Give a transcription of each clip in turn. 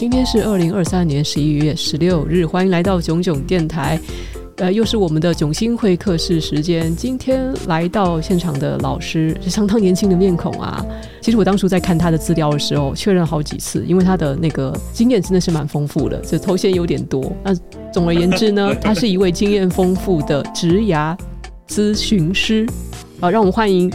今天是二零二三年十一月十六日，欢迎来到囧囧电台。呃，又是我们的囧星会客室时间。今天来到现场的老师是相当年轻的面孔啊。其实我当初在看他的资料的时候，确认好几次，因为他的那个经验真的是蛮丰富的，这头衔有点多。那总而言之呢，他是一位经验丰富的职涯咨询师。好，让我们欢迎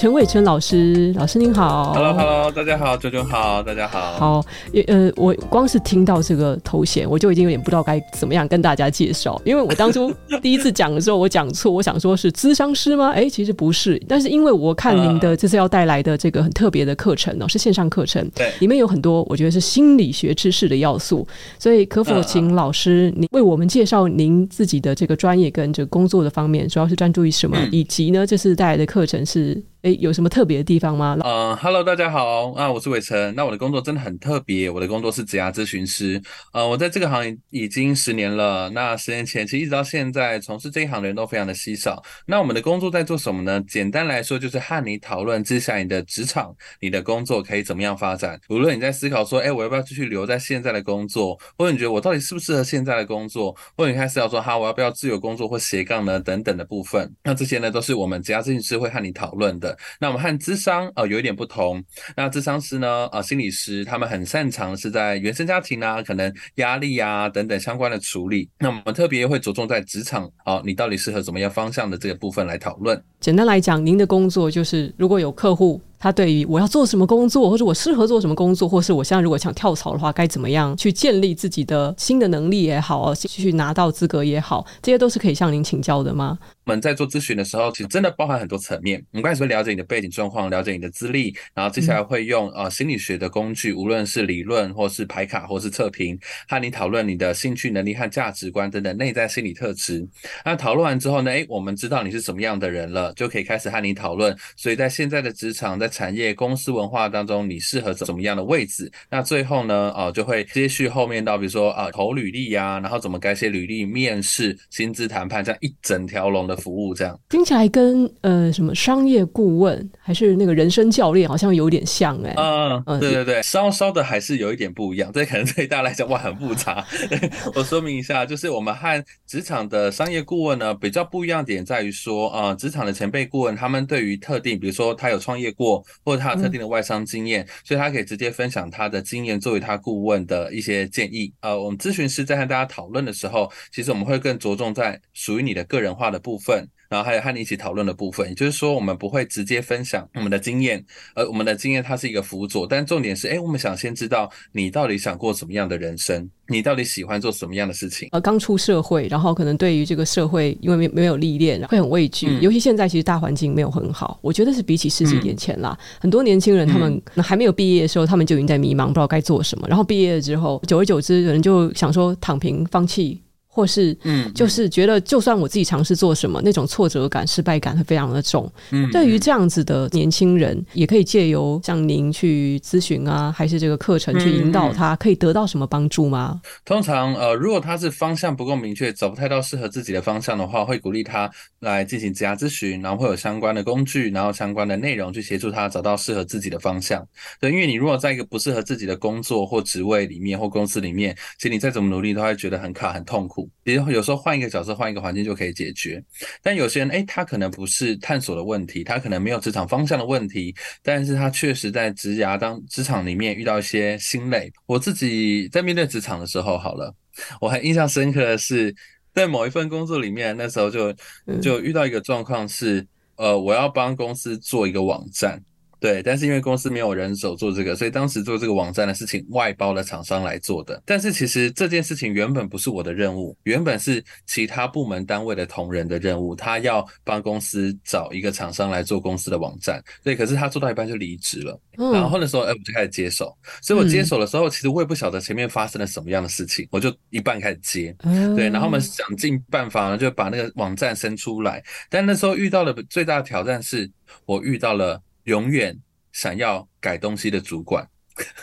陈伟成老师。嗯、老师您好，Hello，Hello，大家好，九九好，大家好。好，呃，我光是听到这个头衔，我就已经有点不知道该怎么样跟大家介绍。因为我当初第一次讲的时候，我讲错，我想说是咨商师吗？哎，其实不是。但是因为我看您的这次要带来的这个很特别的课程哦，是线上课程，对，里面有很多我觉得是心理学知识的要素。所以可否请老师您为我们介绍您自己的这个专业跟这个工作的方面，主要是专注于什么？嗯、以及呢，这次带带来的课程是。诶，有什么特别的地方吗？嗯、uh,，Hello，大家好啊，我是伟成。那我的工作真的很特别，我的工作是职涯咨询师。呃、我在这个行业已经十年了。那十年前其实一直到现在，从事这一行的人都非常的稀少。那我们的工作在做什么呢？简单来说，就是和你讨论接下来你的职场、你的工作可以怎么样发展。无论你在思考说，哎，我要不要继续留在现在的工作，或者你觉得我到底适不适合现在的工作，或者你开始要说，哈，我要不要自由工作或斜杠呢？等等的部分。那这些呢，都是我们职涯咨询师会和你讨论的。那我们和智商啊有一点不同，那智商师呢啊心理师他们很擅长是在原生家庭啊，可能压力啊等等相关的处理。那我们特别会着重在职场啊，你到底适合怎么样方向的这个部分来讨论。简单来讲，您的工作就是如果有客户。他对于我要做什么工作，或者我适合做什么工作，或是我现在如果想跳槽的话，该怎么样去建立自己的新的能力也好，去拿到资格也好，这些都是可以向您请教的吗？我们在做咨询的时候，其实真的包含很多层面。我们开始会了解你的背景状况，了解你的资历，然后接下来会用呃心理学的工具，无论是理论，或是排卡，或是测评，和你讨论你的兴趣、能力和价值观等等内在心理特质。那讨论完之后呢，诶，我们知道你是什么样的人了，就可以开始和你讨论。所以在现在的职场，在产业公司文化当中，你适合怎么样的位置？那最后呢，呃，就会接续后面到，比如说啊、呃，投履历呀，然后怎么改写履历、面试、薪资谈判，这样一整条龙的服务，这样听起来跟呃什么商业顾问还是那个人生教练好像有点像哎、欸。嗯嗯，对对对，稍稍的还是有一点不一样。这可能对大家来讲哇很复杂。我说明一下，就是我们和职场的商业顾问呢比较不一样点在于说，啊、呃，职场的前辈顾问他们对于特定，比如说他有创业过或者。他有特定的外商经验，所以他可以直接分享他的经验作为他顾问的一些建议。呃，我们咨询师在和大家讨论的时候，其实我们会更着重在属于你的个人化的部分。然后还有和你一起讨论的部分，也就是说，我们不会直接分享我们的经验，而我们的经验它是一个辅佐，但重点是，哎，我们想先知道你到底想过什么样的人生，你到底喜欢做什么样的事情。呃，刚出社会，然后可能对于这个社会，因为没没有历练，会很畏惧，嗯。尤其现在其实大环境没有很好，我觉得是比起十几年前啦，嗯，很多年轻人他们还没有毕业的时候，他们就已经在迷茫，不知道该做什么。然后毕业了之后，久而久之，有人就想说躺平、放弃。或是，嗯，就是觉得就算我自己尝试做什么，那种挫折感、失败感会非常的重。嗯，对于这样子的年轻人，也可以借由像您去咨询啊，还是这个课程去引导他，可以得到什么帮助吗？通常，呃，如果他是方向不够明确，找不太到适合自己的方向的话，会鼓励他来进行职涯咨询，然后会有相关的工具，然后相关的内容去协助他找到适合自己的方向。对，因为你如果在一个不适合自己的工作或职位里面或公司里面，其实你再怎么努力都会觉得很卡、很痛苦。比如有时候换一个角色，换一个环境就可以解决。但有些人，诶，他可能不是探索的问题，他可能没有职场方向的问题，但是他确实在职涯当职场里面遇到一些心累。我自己在面对职场的时候，好了，我很印象深刻的是，在某一份工作里面，那时候就就遇到一个状况是，呃，我要帮公司做一个网站。对，但是因为公司没有人手做这个，所以当时做这个网站的事情外包的厂商来做的。但是其实这件事情原本不是我的任务，原本是其他部门单位的同仁的任务，他要帮公司找一个厂商来做公司的网站。对，可是他做到一半就离职了。嗯、然后那时候，哎，我就开始接手。所以我接手的时候，其实我也不晓得前面发生了什么样的事情，我就一半开始接。对，然后我们想尽办法呢，就把那个网站生出来。但那时候遇到的最大的挑战是我遇到了。永远想要改东西的主管，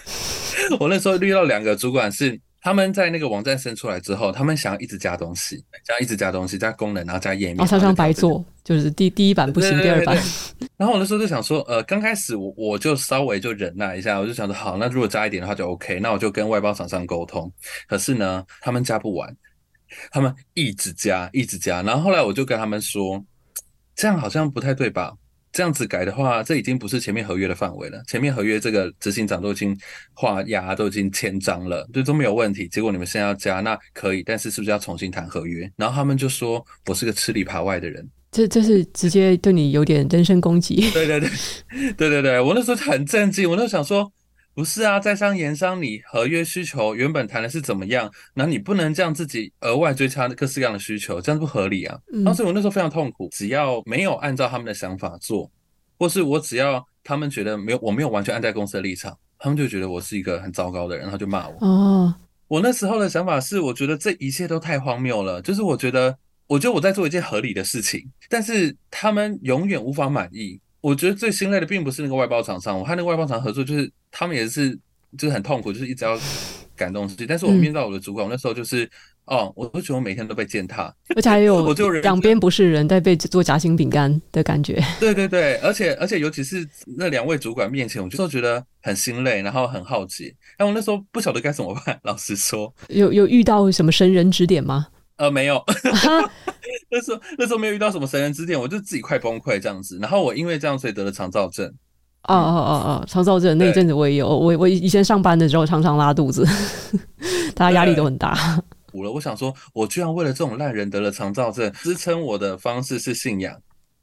我那时候遇到两个主管是他们在那个网站生出来之后，他们想要一直加东西，想要一直加东西，加功能，然后加页面，常常白做，就是第第一版不行，第二版。然后我那时候就想说，呃，刚开始我我就稍微就忍耐一下，我就想说，好，那如果加一点的话就 OK，那我就跟外包厂商沟通。可是呢，他们加不完，他们一直加，一直加。然后后来我就跟他们说，这样好像不太对吧？这样子改的话，这已经不是前面合约的范围了。前面合约这个执行长都已经画押，都已经签章了，就都没有问题。结果你们现在要加，那可以，但是是不是要重新谈合约？然后他们就说我是个吃里扒外的人，这这是直接对你有点人身攻击。对对对，对对对，我那时候很震惊，我那时候想说，不是啊，在商言商，你合约需求原本谈的是怎么样？那你不能这样自己额外追加各式各样的需求，这样不合理啊。然后所以我那时候非常痛苦，只要没有按照他们的想法做，或是我只要他们觉得没有，我没有完全按在公司的立场，他们就觉得我是一个很糟糕的人，然后就骂我。哦，我那时候的想法是，我觉得这一切都太荒谬了，就是我觉得，我觉得我在做一件合理的事情，但是他们永远无法满意。我觉得最心累的并不是那个外包厂商，我和那个外包厂合作，就是他们也是，就是很痛苦，就是一直要赶东西。但是我面到我的主管，我那时候就是，哦，我都觉得我每天都被践踏，而且还有我就两边不是人在被做夹心饼干的感觉。对对对，而且而且尤其是那两位主管面前，我就觉得很心累，然后很好奇。然后我那时候不晓得该怎么办，老实说，有有遇到什么神人指点吗？呃，没有。那时候那时候没有遇到什么神人指点，我就自己快崩溃这样子。然后我因为这样，所以得了肠燥症。哦哦哦哦，肠燥症那一阵子我也有，我我以前上班的时候常常拉肚子，大家压力都很大。我了，我想说，我居然为了这种烂人得了肠躁症，支撑我的方式是信仰。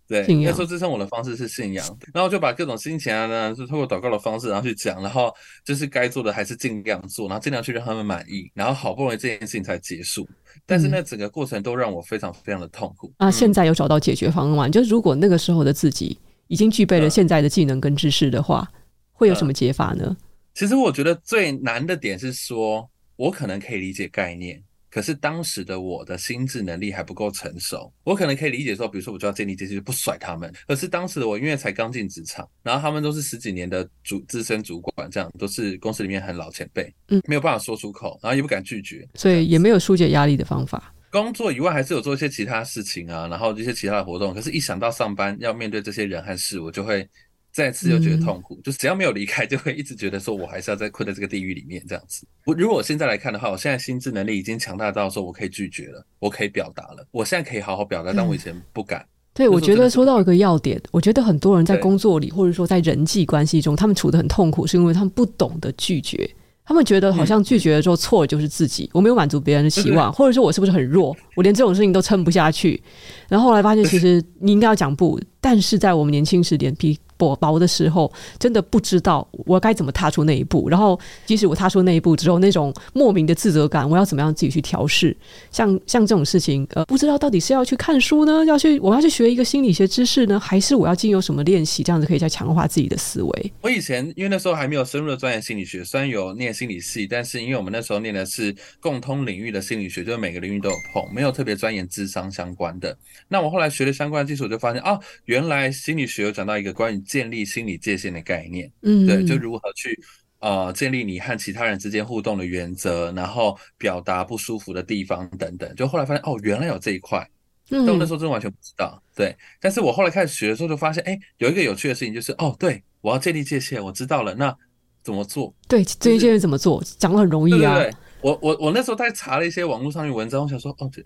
对，那时候支撑我的方式是信仰，然后就把各种心情啊呢，是透过祷告的方式，然后去讲，然后就是该做的还是尽量做，然后尽量去让他们满意，然后好不容易这件事情才结束。但是那整个过程都让我非常非常的痛苦。啊，现在有找到解决方案，就是如果那个时候的自己已经具备了现在的技能跟知识的话，会有什么解法呢？其实我觉得最难的点是说，我可能可以理解概念。可是当时的我的心智能力还不够成熟，我可能可以理解说，比如说我就要建立这些，就不甩他们。可是当时的我因为才刚进职场，然后他们都是十几年的主资深主管，这样都是公司里面很老前辈，嗯，没有办法说出口，然后也不敢拒绝，所以也没有疏解压力的方法。工作以外还是有做一些其他事情啊，然后一些其他的活动。可是，一想到上班要面对这些人和事，我就会。再次又觉得痛苦，嗯、就只要没有离开，就会一直觉得说，我还是要再困在这个地狱里面这样子。我如果我现在来看的话，我现在心智能力已经强大到说我可以拒绝了，我可以表达了，我现在可以好好表达，但我以前不敢。嗯、对，我觉得说到一个要点，我觉得很多人在工作里，或者说在人际关系中，他们处得很痛苦，是因为他们不懂得拒绝。他们觉得好像拒绝了之后错的就是自己，我没有满足别人的期望，或者说我是不是很弱，我连这种事情都撑不下去。然后后来发现，其实你应该要讲不，但是在我们年轻时脸皮薄薄的时候，真的不知道我该怎么踏出那一步。然后，即使我踏出那一步之后，那种莫名的自责感，我要怎么样自己去调试？像像这种事情，呃，不知道到底是要去看书呢，要去我要去学一个心理学知识呢，还是我要经由什么练习，这样子可以再强化自己的思维？我以前因为那时候还没有深入的钻研心理学，虽然有念心理系，但是因为我们那时候念的是共通领域的心理学，就是每个领域都有碰，没有特别钻研智商相关的。那我后来学了相关的基础，我就发现啊，原来心理学有讲到一个关于建立心理界限的概念，嗯，对，就如何去呃建立你和其他人之间互动的原则，然后表达不舒服的地方等等。就后来发现哦，原来有这一块，但我那时候真的完全不知道。对，但是我后来开始学的时候，就发现哎，有一个有趣的事情，就是哦，对，我要建立界限，我知道了，那怎么做？对，这一件怎么做？讲的很容易啊。对对对，我我我那时候在查了一些网络上面文章，我想说哦，就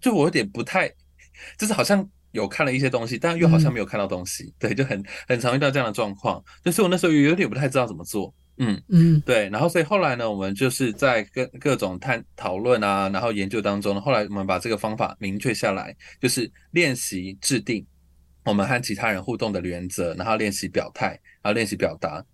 就我有点不太，就是好像。有看了一些东西，但又好像没有看到东西，嗯、对，就很很常遇到这样的状况。就是我那时候有点不太知道怎么做，嗯嗯，对。然后所以后来呢，我们就是在各各种探讨论啊，然后研究当中呢，后来我们把这个方法明确下来，就是练习制定我们和其他人互动的原则，然后练习表态，然后练习表达。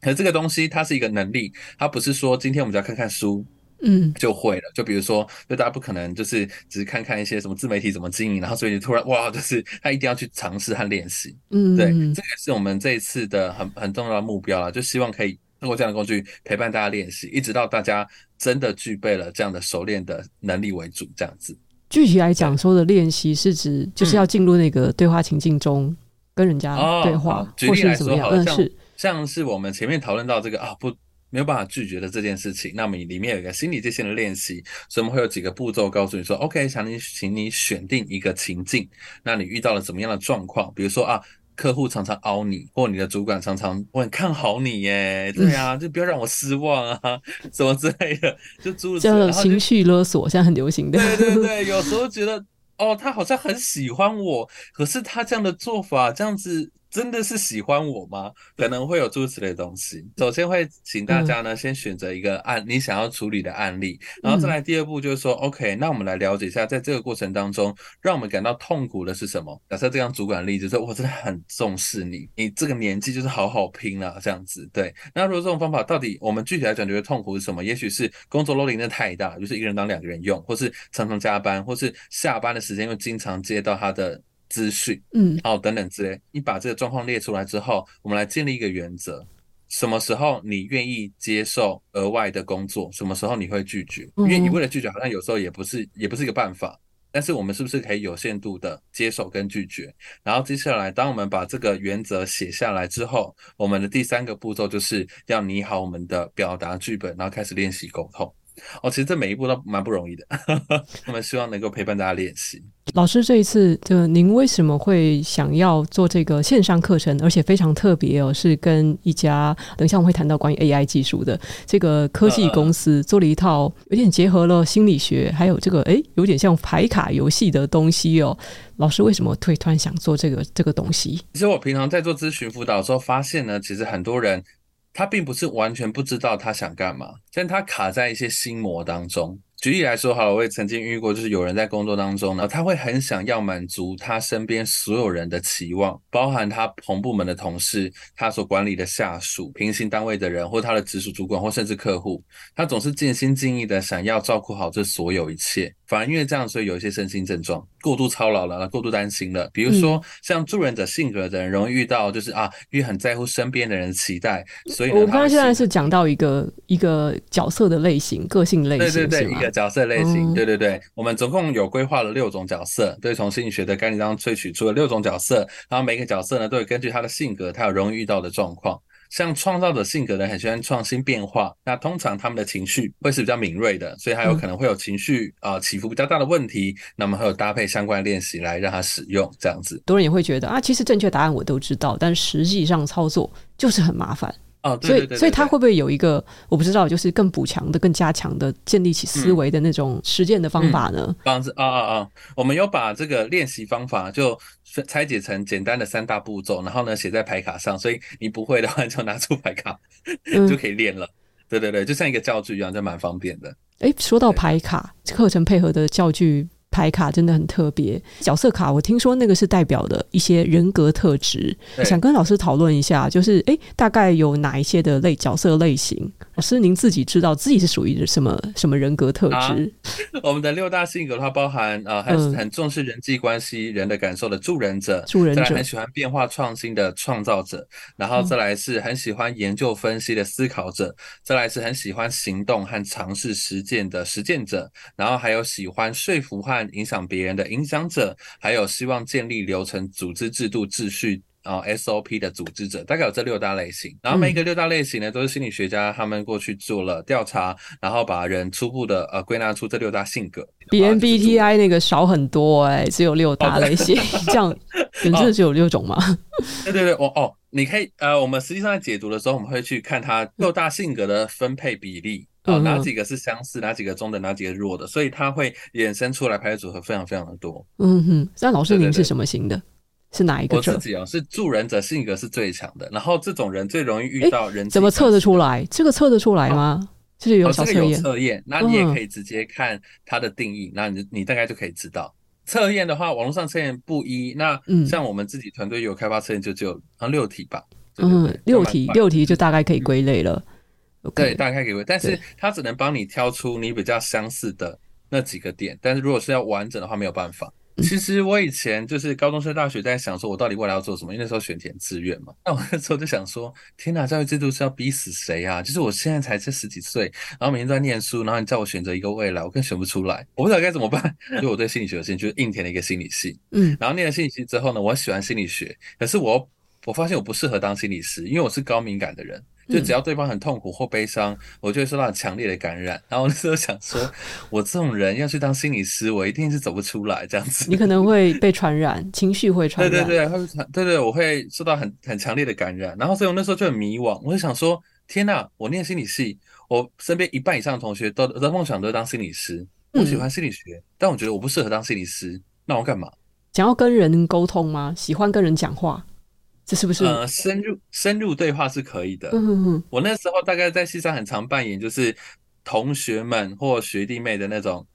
可是这个东西它是一个能力，它不是说今天我们就要看看书。嗯，就会了。就比如说，就大家不可能就是只是看看一些什么自媒体怎么经营，然后所以你突然哇，就是他一定要去尝试和练习。嗯，对，这个是我们这一次的很很重要的目标了，就希望可以通过这样的工具陪伴大家练习，一直到大家真的具备了这样的熟练的能力为主，这样子。具体来讲，说的练习是指就是要进入那个对话情境中跟人家对话，嗯、举例来说，好像是像是我们前面讨论到这个啊不。没有办法拒绝的这件事情，那么里面有一个心理界限的练习，所以我们会有几个步骤告诉你说，OK，想你，请你选定一个情境，那你遇到了怎么样的状况？比如说啊，客户常常凹你，或你的主管常常我很看好你耶，对啊，就不要让我失望啊，什么之类的，就诸如此类，情绪勒索，现在很流行的。对对对，有时候觉得哦，他好像很喜欢我，可是他这样的做法，这样子。真的是喜欢我吗？可能会有诸如此类的东西。首先会请大家呢，先选择一个案你想要处理的案例，然后再来第二步就是说，OK，那我们来了解一下，在这个过程当中，让我们感到痛苦的是什么？假设这样主管例子说，我真的很重视你，你这个年纪就是好好拼了这样子。对，那如果这种方法到底我们具体来讲觉得痛苦是什么？也许是工作 loading 的太大，就是一个人当两个人用，或是常常加班，或是下班的时间又经常接到他的。资讯，嗯，好，等等之类。你把这个状况列出来之后，我们来建立一个原则：什么时候你愿意接受额外的工作？什么时候你会拒绝？因为你为了拒绝，好像有时候也不是，也不是一个办法。但是我们是不是可以有限度的接受跟拒绝？然后接下来，当我们把这个原则写下来之后，我们的第三个步骤就是要拟好我们的表达剧本，然后开始练习沟通。哦，其实这每一步都蛮不容易的，我们希望能够陪伴大家练习。老师，这一次就您为什么会想要做这个线上课程，而且非常特别哦，是跟一家等一下我们会谈到关于 AI 技术的这个科技公司做了一套有点结合了心理学，还有这个诶，有点像牌卡游戏的东西哦。老师为什么会突然想做这个这个东西？其实我平常在做咨询辅导的时候，发现呢，其实很多人。他并不是完全不知道他想干嘛，但他卡在一些心魔当中。举例来说，好了，我也曾经遇过，就是有人在工作当中呢，他会很想要满足他身边所有人的期望，包含他同部门的同事、他所管理的下属、平行单位的人，或他的直属主管，或甚至客户，他总是尽心尽意的想要照顾好这所有一切。反而因为这样，所以有一些身心症状，过度操劳了，过度担心了。比如说，像助人者性格的人，容易遇到就是啊，因为很在乎身边的人的期待，所以，我刚刚现在是讲到一个一个角色的类型、个性类型，对对对，一个。角色类型，对对对，我们总共有规划了六种角色，对，从心理学的概念当中萃取出了六种角色，然后每个角色呢，都会根据他的性格，他有容易遇到的状况。像创造者性格呢，很喜欢创新变化，那通常他们的情绪会是比较敏锐的，所以他有可能会有情绪啊、呃、起伏比较大的问题，那么还有搭配相关练习来让他使用这样子。多人也会觉得啊，其实正确答案我都知道，但实际上操作就是很麻烦。哦，对对对对对，所以所以他会不会有一个我不知道，就是更补强的、更加强的建立起思维的那种实践的方法呢？方式啊啊啊！我们有把这个练习方法就拆解成简单的三大步骤，然后呢写在牌卡上，所以你不会的话就拿出牌卡、嗯、就可以练了。对对对，就像一个教具一样，就蛮方便的。哎，说到牌卡课程配合的教具。牌卡真的很特别，角色卡我听说那个是代表的一些人格特质，想跟老师讨论一下，就是诶，大概有哪一些的类角色类型？老师您自己知道自己是属于什么什么人格特质？啊、我们的六大性格的话，包含啊，很、呃、很重视人际关系、人的感受的助人者，助人者。很喜欢变化创新的创造者，然后再来是很喜欢研究分析的思考者，嗯、再来是很喜欢行动和尝试实践的实践者，然后还有喜欢说服和影响别人的影响者，还有希望建立流程、组织制度、秩序啊、呃、SOP 的组织者，大概有这六大类型。然后每一个六大类型呢，都是心理学家他们过去做了调查，然后把人初步的呃归纳出这六大性格。比 MBTI 那个少很多哎、欸，只有六大类型，哦、这样真的只有六种吗？哦、对对对，哦哦，你可以呃，我们实际上在解读的时候，我们会去看它六大性格的分配比例。哦，哪几个是相似，哪几个中等，哪几个弱的，所以它会衍生出来排列组合非常非常的多。嗯哼，那老师您是什么型的？是哪一个？我自己哦，是助人者性格是最强的，然后这种人最容易遇到人。怎么测得出来？这个测得出来吗？就是有小测验。有测验，那你也可以直接看它的定义，那你你大概就可以知道。测验的话，网络上测验不一，那像我们自己团队有开发测验，就只有啊六题吧。嗯，六题，六题就大概可以归类了。对，大概可以归，但是它只能帮你挑出你比较相似的那几个点，但是如果是要完整的话，没有办法。其实我以前就是高中升大学，在想说我到底未来要做什么，因为那时候选填志愿嘛。那我那时候就想说，天哪，教育制度是要逼死谁啊？就是我现在才这十几岁，然后每天都在念书，然后你叫我选择一个未来，我更选不出来，我不知道该怎么办。就我对心理学有兴趣，就是硬填了一个心理系。嗯，然后念了心理系之后呢，我喜欢心理学，可是我我发现我不适合当心理师，因为我是高敏感的人。就只要对方很痛苦或悲伤，我就会受到很强烈的感染。然后那时候想说，我这种人要去当心理师，我一定是走不出来这样子。你可能会被传染，情绪会传染。对对对，会传，对对，我会受到很很强烈的感染。然后所以我那时候就很迷惘，我就想说，天呐，我念心理系，我身边一半以上的同学都的梦想都是当心理师。我喜欢心理学，嗯、但我觉得我不适合当心理师，那我干嘛？想要跟人沟通吗？喜欢跟人讲话？这是不是？呃，深入深入对话是可以的。嗯哼哼。我那时候大概在戏上很常扮演，就是同学们或学弟妹的那种，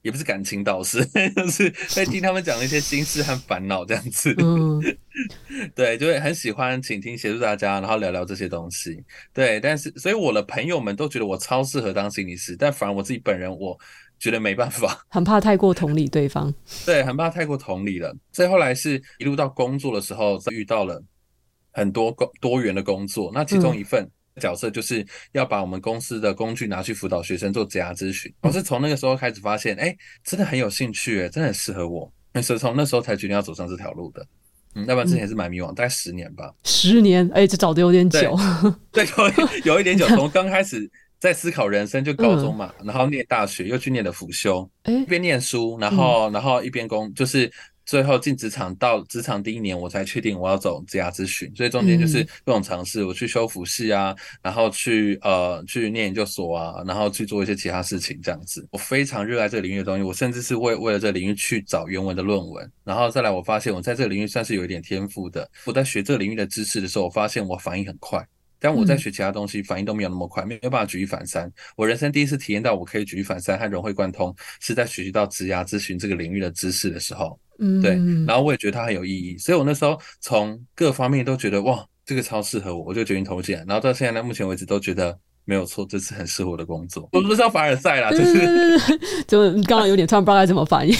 也不是感情导师，就是在听他们讲一些心事和烦恼这样子。嗯。对，就会很喜欢倾听、协助大家，然后聊聊这些东西。对，但是所以我的朋友们都觉得我超适合当心理师，但反而我自己本人我觉得没办法，很怕太过同理对方。对，很怕太过同理了。所以后来是一路到工作的时候，遇到了。很多工多元的工作，那其中一份角色就是要把我们公司的工具拿去辅导学生做职涯咨询。我是从那个时候开始发现，哎，真的很有兴趣，哎，真的很适合我。所以从那时候才决定要走上这条路的。嗯，要不然之前是蛮迷惘，大概十年吧。十年，哎，这找的有点久。对，有有一点久。从刚开始在思考人生，就高中嘛，然后念大学，又去念了辅修，一边念书，然后然后一边工，就是。最后进职场到职场第一年，我才确定我要走职涯咨询，所以中间就是各种尝试，我去修辅系啊，然后去呃去念研究所啊，然后去做一些其他事情这样子。我非常热爱这个领域的东西，我甚至是为为了这个领域去找原文的论文，然后再来我发现我在这个领域算是有一点天赋的。我在学这个领域的知识的时候，我发现我反应很快，但我在学其他东西反应都没有那么快，没有办法举一反三。我人生第一次体验到我可以举一反三和融会贯通，是在学习到职涯咨询这个领域的知识的时候。嗯，对，然后我也觉得它很有意义，所以我那时候从各方面都觉得哇，这个超适合我，我就决定投进来。然后到现在呢，目前为止都觉得没有错，这是很适合我的工作。我不知道凡尔赛啦，就是 就刚刚有点突然不知道该怎么反应。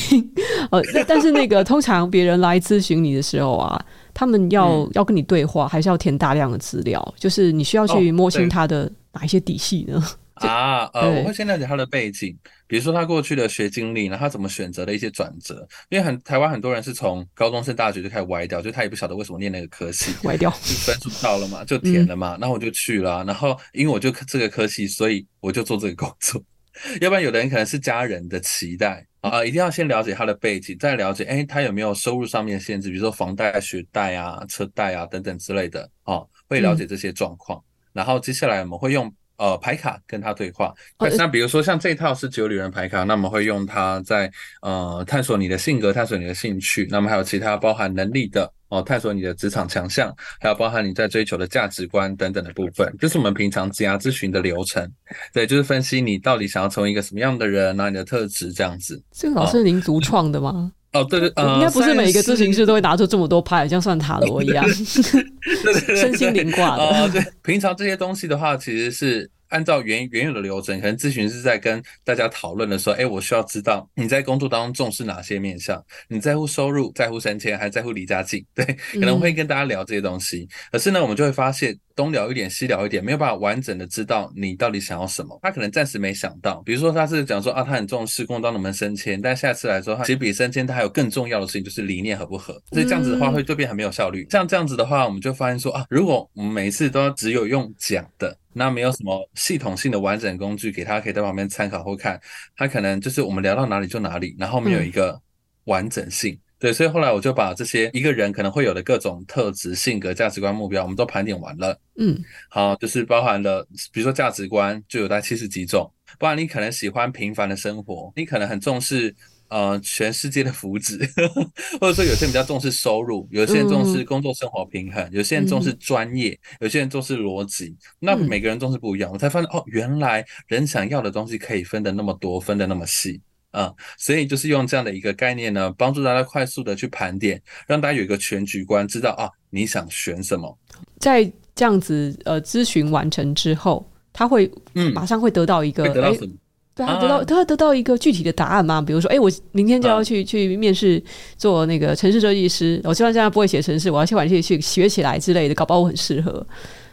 呃，但是那个通常别人来咨询你的时候啊，他们要、嗯、要跟你对话，还是要填大量的资料，就是你需要去摸清他的哪一些底细呢？哦啊，呃，我会先了解他的背景，比如说他过去的学经历，然后他怎么选择的一些转折。因为很台湾很多人是从高中升大学就开始歪掉，就他也不晓得为什么念那个科系，歪掉，就分数到了嘛，就填了嘛，然后我就去了，然后因为我就这个科系，所以我就做这个工作。要不然有的人可能是家人的期待啊，一定要先了解他的背景，再了解，哎，他有没有收入上面的限制，比如说房贷、学贷啊、车贷啊等等之类的，哦，会了解这些状况，然后接下来我们会用。呃，牌卡跟他对话。那比如说像这套是九旅人牌卡，那么会用它在呃探索你的性格，探索你的兴趣。那么还有其他包含能力的哦，探索你的职场强项，还有包含你在追求的价值观等等的部分。就是我们平常职涯咨询的流程。对，就是分析你到底想要成为一个什么样的人，那你的特质这样子。这个老师是您独创的吗？哦哦，对对，呃、应该不是每一个咨询师都会拿出这么多牌，像算塔罗一样，身心灵挂的。哦，对，平常这些东西的话，其实是。按照原原有的流程，可能咨询师在跟大家讨论的时候，哎，我需要知道你在工作当中重视哪些面向，你在乎收入，在乎升迁，还在乎离家近，对，可能会跟大家聊这些东西。可是呢，我们就会发现。东聊一点，西聊一点，没有办法完整的知道你到底想要什么。他可能暂时没想到，比如说他是讲说啊，他很重视工作能不能升迁，但下次来说，他其实比升迁他还有更重要的事情，就是理念合不合。所以这样子的话，会就变很没有效率。像这样子的话，我们就发现说啊，如果我们每一次都要只有用讲的，那没有什么系统性的完整工具给他，可以在旁边参考或看，他可能就是我们聊到哪里就哪里，然后没有一个完整性。对，所以后来我就把这些一个人可能会有的各种特质、性格、价值观、目标，我们都盘点完了。嗯，好，就是包含了，比如说价值观就有大概七十几种，不然你可能喜欢平凡的生活，你可能很重视呃全世界的福祉，或者说有些人比较重视收入，有些人重视工作生活平衡，有些人重视专业，有些人重视逻辑，那每个人重视不一样。我才发现哦，原来人想要的东西可以分得那么多，分得那么细。啊、嗯，所以就是用这样的一个概念呢，帮助大家快速的去盘点，让大家有一个全局观，知道啊你想选什么。在这样子呃咨询完成之后，他会嗯马上会得到一个、嗯、得到什么？对啊，得到他得到一个具体的答案吗？比如说，哎，我明天就要去、啊、去面试做那个城市设计师，我希望现在不会写城市，我要先把这些去学起来之类的，搞不好我很适合。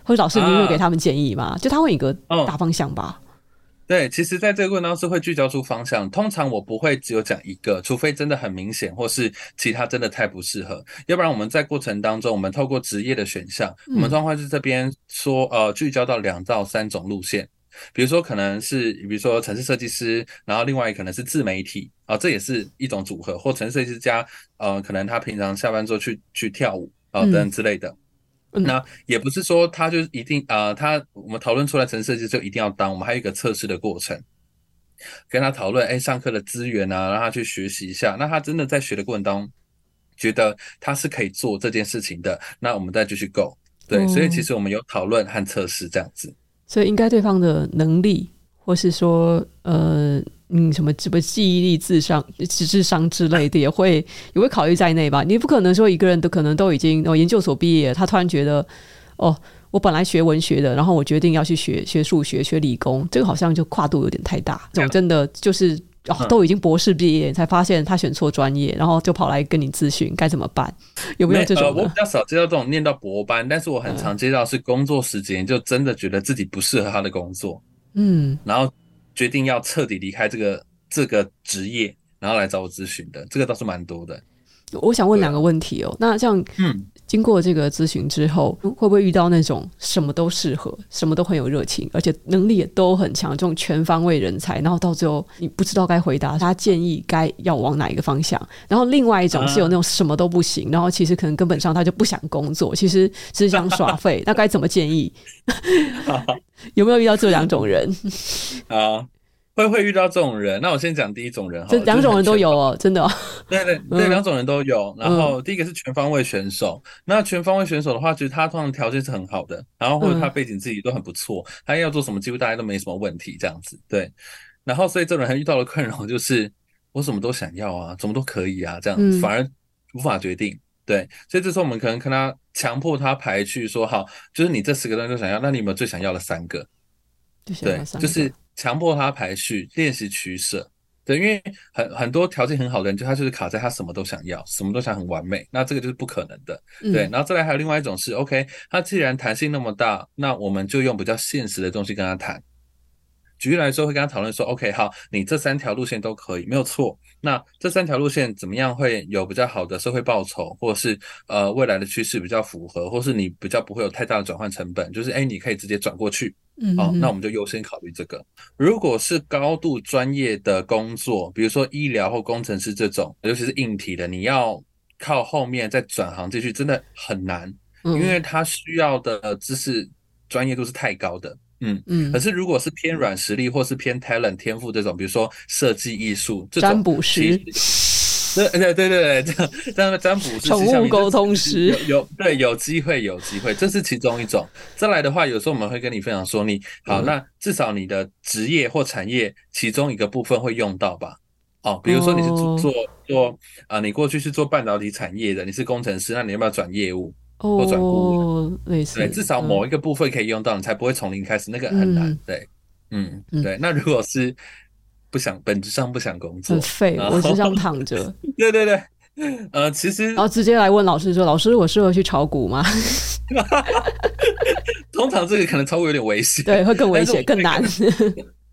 或者老师，你会给他们建议吗？啊、就他会有一个大方向吧。对，其实在这个过程当中是会聚焦出方向。通常我不会只有讲一个，除非真的很明显，或是其他真的太不适合。要不然我们在过程当中，我们透过职业的选项，我们通常会是这边说，呃，聚焦到两到三种路线。比如说可能是，比如说城市设计师，然后另外可能是自媒体啊，这也是一种组合，或城市设计师加，呃，可能他平常下班之后去去跳舞啊等等之类的。那也不是说他就一定啊、呃，他我们讨论出来城市设计就一定要当，我们还有一个测试的过程，跟他讨论，哎，上课的资源啊，让他去学习一下。那他真的在学的过程当中，觉得他是可以做这件事情的，那我们再继续 go。对，所以其实我们有讨论和测试这样子。所以应该对方的能力，或是说呃。嗯，什么什么记忆力、智商、智商之类的，也会也会考虑在内吧？你不可能说一个人都可能都已经哦研究所毕业，他突然觉得哦，我本来学文学的，然后我决定要去学学数学、学理工，这个好像就跨度有点太大。这种真的就是哦，都已经博士毕业，才发现他选错专业，然后就跑来跟你咨询该怎么办？有没有这种、呃？我比较少接到这种念到博班，但是我很常接到是工作时间就真的觉得自己不适合他的工作，嗯，然后。决定要彻底离开这个这个职业，然后来找我咨询的，这个倒是蛮多的。我想问两个问题哦。啊、那像嗯，经过这个咨询之后，会不会遇到那种什么都适合、什么都很有热情，而且能力也都很强这种全方位人才？然后到最后你不知道该回答他建议该要往哪一个方向。然后另外一种是有那种什么都不行，然后其实可能根本上他就不想工作，其实只想耍废。那该怎么建议？有没有遇到这两种人？啊，会会遇到这种人。那我先讲第一种人，这两种人都有哦，真的、哦。对对对，两种人都有。然后第一个是全方位选手。嗯、那全方位选手的话，其实他通常条件是很好的，然后或者他背景自己都很不错，他要做什么几乎大家都没什么问题这样子。对。然后所以这种人遇到的困扰就是，我什么都想要啊，什么都可以啊，这样子反而无法决定。对。所以这时候我们可能跟他强迫他排序，说好，就是你这十个东西都想要，那你有没有最想要的三个？对，就是强迫他排序，练习取舍。对，因为很很多条件很好的人，就他就是卡在他什么都想要，什么都想很完美，那这个就是不可能的。对，然后再来还有另外一种是，OK，他既然弹性那么大，那我们就用比较现实的东西跟他谈。举例来说，会跟他讨论说，OK，好，你这三条路线都可以，没有错。那这三条路线怎么样会有比较好的社会报酬，或者是呃未来的趋势比较符合，或是你比较不会有太大的转换成本，就是哎，你可以直接转过去。嗯，好，那我们就优先考虑这个。如果是高度专业的工作，比如说医疗或工程师这种，尤其是硬体的，你要靠后面再转行进去，真的很难，因为他需要的知识专业度是太高的。嗯嗯，可是如果是偏软实力或是偏 talent 天赋这种，比如说设计艺术这种，占卜师，对对对对对，这样这样占卜师，宠物沟通师有有对有机会有机会，这是其中一种。再来的话，有时候我们会跟你分享说你，你好，那至少你的职业或产业其中一个部分会用到吧？哦，比如说你是做做做啊、呃，你过去是做半导体产业的，你是工程师，那你要不要转业务？或转顾问，类似，对，至少某一个部分可以用到，你才不会从零开始，那个很难。对，嗯，对。那如果是不想，本质上不想工作，很废，我只想躺着。对对对，呃，其实，然后直接来问老师说：“老师，我适合去炒股吗？” 通常这个可能炒股有点危险，对，会更危险，更难。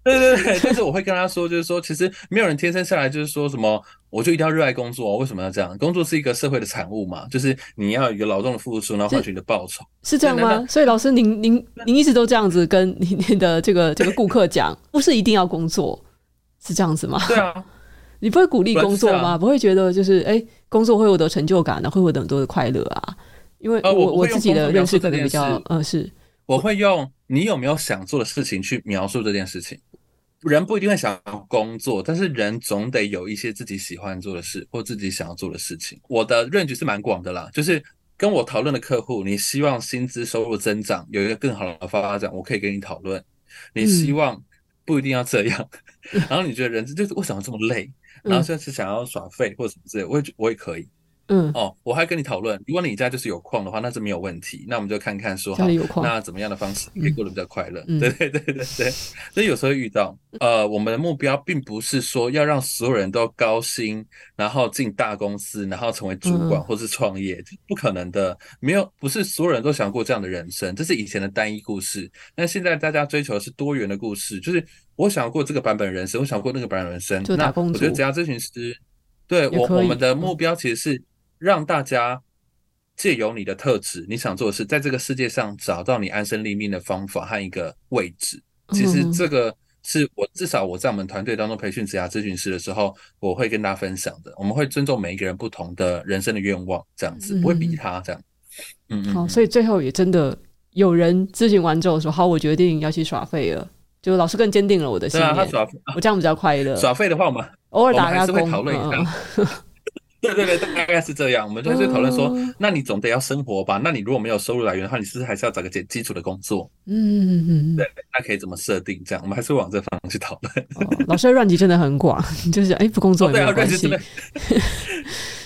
对对对，但是我会跟他说，就是说，其实没有人天生下来就是说什么，我就一定要热爱工作，为什么要这样？工作是一个社会的产物嘛，就是你要有一个劳动的付出，然后换取你的报酬，是这样吗？所以老师您，您您您一直都这样子跟您的这个这个顾客讲，不是一定要工作，是这样子吗？对啊，你不会鼓励工作吗？不，会觉得就是哎，工作会获得成就感呢，会获得很多的快乐啊？因为我、呃、我，我自己的认识可能比较呃是，我会用你有没有想做的事情去描述这件事情。人不一定会想要工作，但是人总得有一些自己喜欢做的事或自己想要做的事情。我的 range 是蛮广的啦，就是跟我讨论的客户，你希望薪资收入增长，有一个更好的发展，我可以跟你讨论。你希望不一定要这样，嗯、然后你觉得人就是为什么这么累，然后就是想要耍废或者什么之类，我也我也可以。嗯，哦，我还跟你讨论，如果你家就是有矿的话，那是没有问题。那我们就看看说，好，那怎么样的方式可以过得比较快乐？嗯、对对对对对。所以有时候遇到，呃，我们的目标并不是说要让所有人都高薪，然后进大公司，然后成为主管或是创业，嗯、不可能的。没有，不是所有人都想过这样的人生，这是以前的单一故事。那现在大家追求的是多元的故事，就是我想过这个版本人生，我想过那个版本人生。就打工。那我觉得只要咨询师，对我我们的目标其实是。让大家借由你的特质，你想做的事，在这个世界上找到你安身立命的方法和一个位置。其实这个是我至少我在我们团队当中培训职涯咨询师的时候，我会跟大家分享的。我们会尊重每一个人不同的人生的愿望，这样子不会逼他这样。嗯嗯。好，所以最后也真的有人咨询完之后说：“好，我决定要去耍废了。”就老师更坚定了我的信念。他耍，我这样比较快乐。耍废的话嘛，偶尔打下工。我们还是会讨论一下。对对对，大概是这样。我们就是讨论说，嗯、那你总得要生活吧？那你如果没有收入来源的话，你是不是还是要找个基基础的工作？嗯嗯对，那可以怎么设定？这样，我们还是往这方向去讨论。哦、老师的 range 真的很广，就是哎，不工作也没有关系。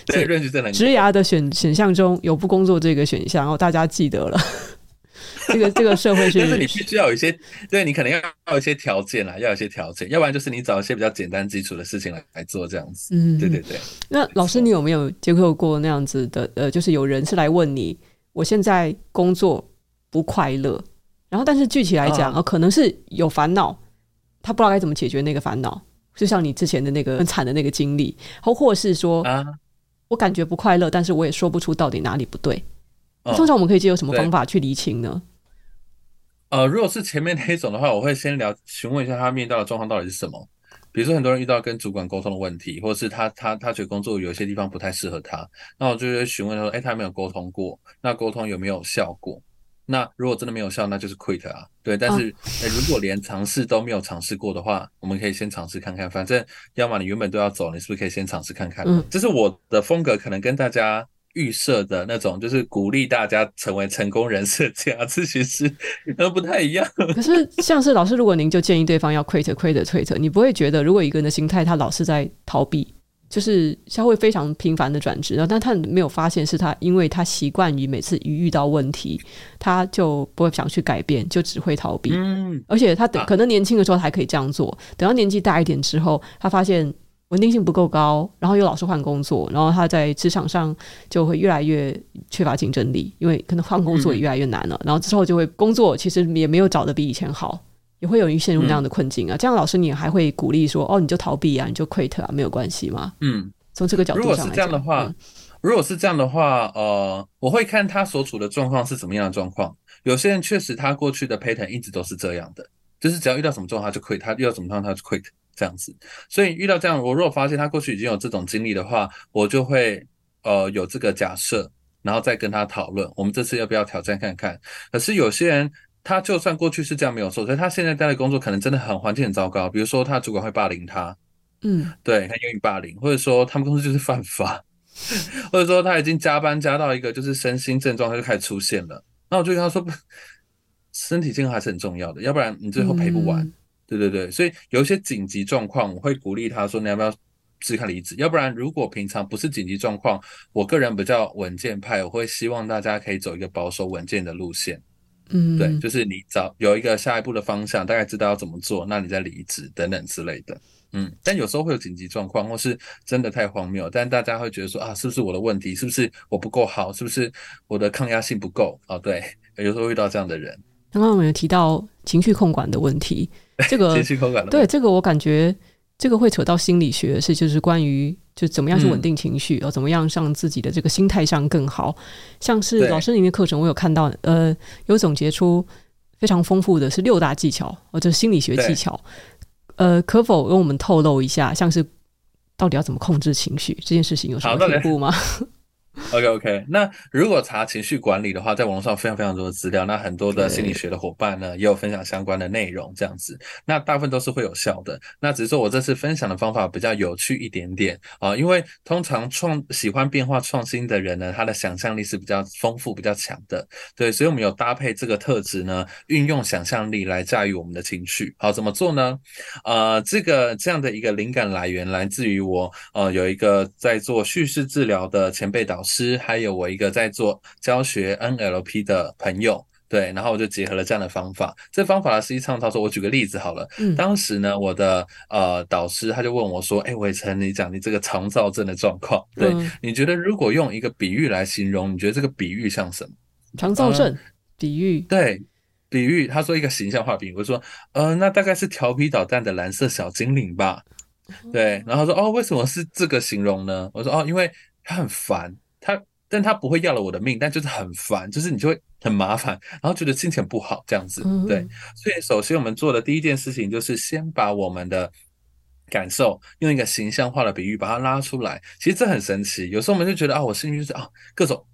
对，range 真的。职涯的选选项中有不工作这个选项，然后大家记得了。这个这个社会是，但是你必须要有一些，对你可能要要有一些条件啦，要有一些条件，要不然就是你找一些比较简单基础的事情来来做这样子。嗯，对对对。那老师，你有没有接受过那样子的？呃，就是有人是来问你，我现在工作不快乐，然后但是具体来讲啊、呃，可能是有烦恼，他不知道该怎么解决那个烦恼，就像你之前的那个很惨的那个经历，或或是说啊，我感觉不快乐，但是我也说不出到底哪里不对。通常我们可以借由什么方法去厘清呢？呃，如果是前面那一种的话，我会先聊询问一下他面到的状况到底是什么。比如说，很多人遇到跟主管沟通的问题，或者是他他他觉得工作有些地方不太适合他，那我就会询问他说：“哎，他有没有沟通过？那沟通有没有效果？那如果真的没有效，那就是 quit 啊。对，但是、诶、如果连尝试都没有尝试过的话，我们可以先尝试看看。反正要么你原本都要走，你是不是可以先尝试看看？嗯，这是我的风格，可能跟大家。预设的那种，就是鼓励大家成为成功人士，这样子其实 都不太一样。可是，像是老师，如果您就建议对方要 quit quit quit，你不会觉得，如果一个人的心态他老是在逃避，就是他会非常频繁的转职，然后但他没有发现是他，因为他习惯于每次一遇到问题，他就不会想去改变，就只会逃避。嗯，而且他等可能年轻的时候还可以这样做，等到年纪大一点之后，他发现。稳定性不够高，然后又老是换工作，然后他在职场上就会越来越缺乏竞争力，因为可能换工作也越来越难了。嗯、然后之后就会工作其实也没有找的比以前好，也会有人陷入那样的困境啊。嗯、这样老师你还会鼓励说哦，你就逃避啊，你就 quit 啊，没有关系吗？嗯，从这个角度上来讲，如果是这样的话，嗯、如果是这样的话，呃，我会看他所处的状况是怎么样的状况。有些人确实他过去的 pattern 一直都是这样的，就是只要遇到什么状况他就 quit，他遇到什么状况他就 quit。这样子，所以遇到这样，我如果发现他过去已经有这种经历的话，我就会呃有这个假设，然后再跟他讨论，我们这次要不要挑战看看？可是有些人，他就算过去是这样没有错，所以他现在待的工作可能真的很环境很糟糕，比如说他主管会霸凌他，嗯，对，他愿意霸凌，或者说他们公司就是犯法，或者说他已经加班加到一个就是身心症状他就开始出现了，那我就跟他说，身体健康还是很重要的，要不然你最后赔不完。嗯对对对，所以有一些紧急状况，我会鼓励他说：“你要不要试试看离职？要不然，如果平常不是紧急状况，我个人比较稳健派，我会希望大家可以走一个保守稳健的路线。嗯，对，就是你找有一个下一步的方向，大概知道要怎么做，那你再离职等等之类的。嗯，但有时候会有紧急状况，或是真的太荒谬，但大家会觉得说啊，是不是我的问题？是不是我不够好？是不是我的抗压性不够？啊，对，有时候会遇到这样的人。刚刚我们有提到情绪控管的问题。这个对这个我感觉这个会扯到心理学，是就是关于就怎么样去稳定情绪，哦、嗯，怎么样让自己的这个心态上更好。像是老师您的课程，我有看到，呃，有总结出非常丰富的是六大技巧，或者心理学技巧。呃，可否跟我们透露一下，像是到底要怎么控制情绪这件事情有什么进步吗？OK OK，那如果查情绪管理的话，在网络上非常非常多的资料，那很多的心理学的伙伴呢，也有分享相关的内容，这样子，那大部分都是会有效的。那只是说我这次分享的方法比较有趣一点点啊，因为通常创喜欢变化创新的人呢，他的想象力是比较丰富、比较强的，对，所以我们有搭配这个特质呢，运用想象力来驾驭我们的情绪。好，怎么做呢？呃，这个这样的一个灵感来源来自于我，呃，有一个在做叙事治疗的前辈导师。还有我一个在做教学 NLP 的朋友，对，然后我就结合了这样的方法。这方法呢，实际上他说，我举个例子好了。嗯，当时呢，我的呃导师他就问我说：“哎，伟成，你讲你这个肠躁症的状况，对，嗯，你觉得如果用一个比喻来形容，你觉得这个比喻像什么？肠躁症比喻？对，比喻。他说一个形象化比喻，我说，呃，那大概是调皮捣蛋的蓝色小精灵吧。对，然后他说，哦，为什么是这个形容呢？我说，哦，因为他很烦。他，但他不会要了我的命，但就是很烦，就是你就会很麻烦，然后觉得心情不好这样子，对。所以首先我们做的第一件事情就是先把我们的感受用一个形象化的比喻把它拉出来。其实这很神奇，有时候我们就觉得啊，我心里就是啊各种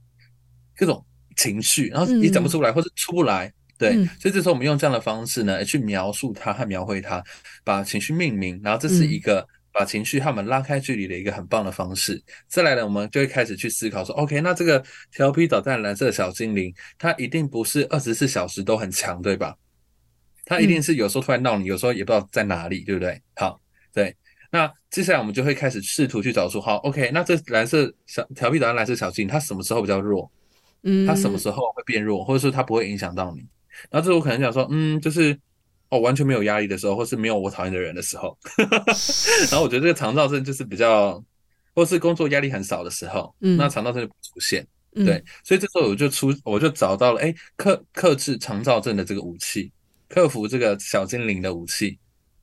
各种情绪，然后也讲不出来，或者出不来，对。所以这时候我们用这样的方式呢，去描述它和描绘它，把情绪命名，然后这是一个。把情绪和我们拉开距离的一个很棒的方式。再来呢，我们就会开始去思考说，OK，那这个调皮捣蛋蓝色的小精灵，它一定不是二十四小时都很强，对吧？它一定是有时候突然闹你，有时候也不知道在哪里，对不对？好，对。那接下来我们就会开始试图去找出，好，OK，那这蓝色小调皮捣蛋蓝色小精灵，它什么时候比较弱？嗯，它什么时候会变弱，或者说它不会影响到你？然后这我可能想说，嗯，就是。哦，完全没有压力的时候，或是没有我讨厌的人的时候，然后我觉得这个肠躁症就是比较，或是工作压力很少的时候，嗯，那肠躁症就不出现，嗯，对，所以这时候我就出，我就找到了，哎，克克制肠躁症的这个武器，克服这个小精灵的武器，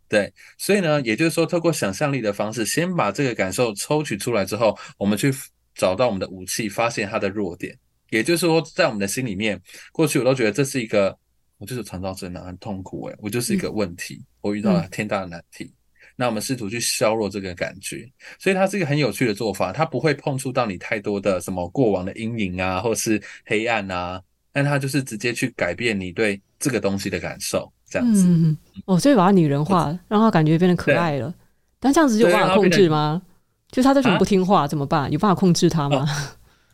对，所以呢，也就是说，透过想象力的方式，先把这个感受抽取出来之后，我们去找到我们的武器，发现它的弱点，也就是说，在我们的心里面，过去我都觉得这是一个。我就是肠躁症啊，很痛苦诶、欸，我就是一个问题，嗯、我遇到了天大的难题。嗯、那我们试图去削弱这个感觉，所以它是一个很有趣的做法，它不会碰触到你太多的什么过往的阴影啊，或是黑暗啊，但它就是直接去改变你对这个东西的感受，这样子。嗯、哦，所以把它拟人化，我让它感觉变得可爱了。但这样子就有办法控制吗？就它为什么不听话、啊、怎么办？有办法控制它吗？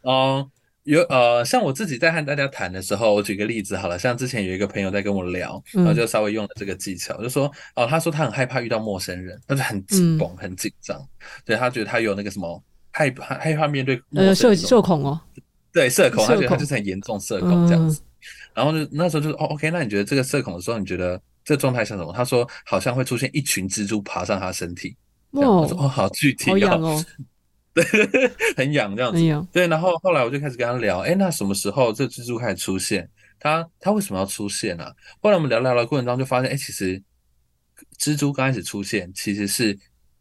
哦。哦有呃，像我自己在和大家谈的时候，我举个例子好了，像之前有一个朋友在跟我聊，然后就稍微用了这个技巧，嗯、就说哦，他说他很害怕遇到陌生人，他就很紧绷、很紧张，对他觉得他有那个什么害怕害怕面对呃社社恐哦，对社恐，他觉得他就是很严重社恐这样子，嗯、然后就那时候就是哦，OK，那你觉得这个社恐的时候，你觉得这状态像什么？他说好像会出现一群蜘蛛爬上他身体，这样我说哦，好具体哦。对，很痒这样子。对，然后后来我就开始跟他聊，哎，那什么时候这蜘蛛开始出现？他他为什么要出现呢、啊？后来我们聊聊的过程当中，就发现，哎，其实蜘蛛刚开始出现，其实是